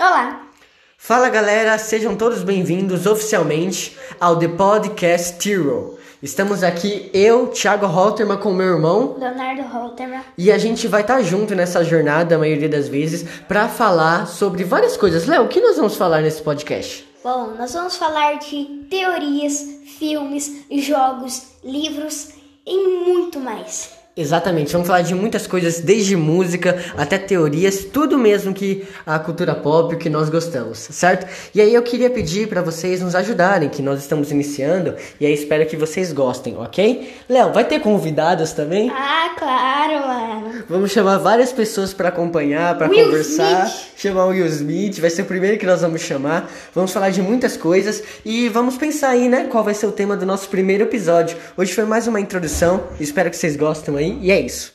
Olá! Fala galera, sejam todos bem-vindos oficialmente ao The Podcast Hero. Estamos aqui, eu, Thiago Holterman, com meu irmão. Leonardo Holterman. E a gente vai estar junto nessa jornada, a maioria das vezes, para falar sobre várias coisas. Léo, o que nós vamos falar nesse podcast? Bom, nós vamos falar de teorias, filmes, jogos, livros e muito mais. Exatamente, vamos falar de muitas coisas, desde música até teorias, tudo mesmo que a cultura pop, que nós gostamos, certo? E aí eu queria pedir para vocês nos ajudarem, que nós estamos iniciando, e aí espero que vocês gostem, ok? Léo, vai ter convidados também? Ah, claro. Vamos chamar várias pessoas para acompanhar, para conversar. Smith. Chamar o Will Smith, vai ser o primeiro que nós vamos chamar. Vamos falar de muitas coisas e vamos pensar aí, né, qual vai ser o tema do nosso primeiro episódio. Hoje foi mais uma introdução, espero que vocês gostem aí, e é isso.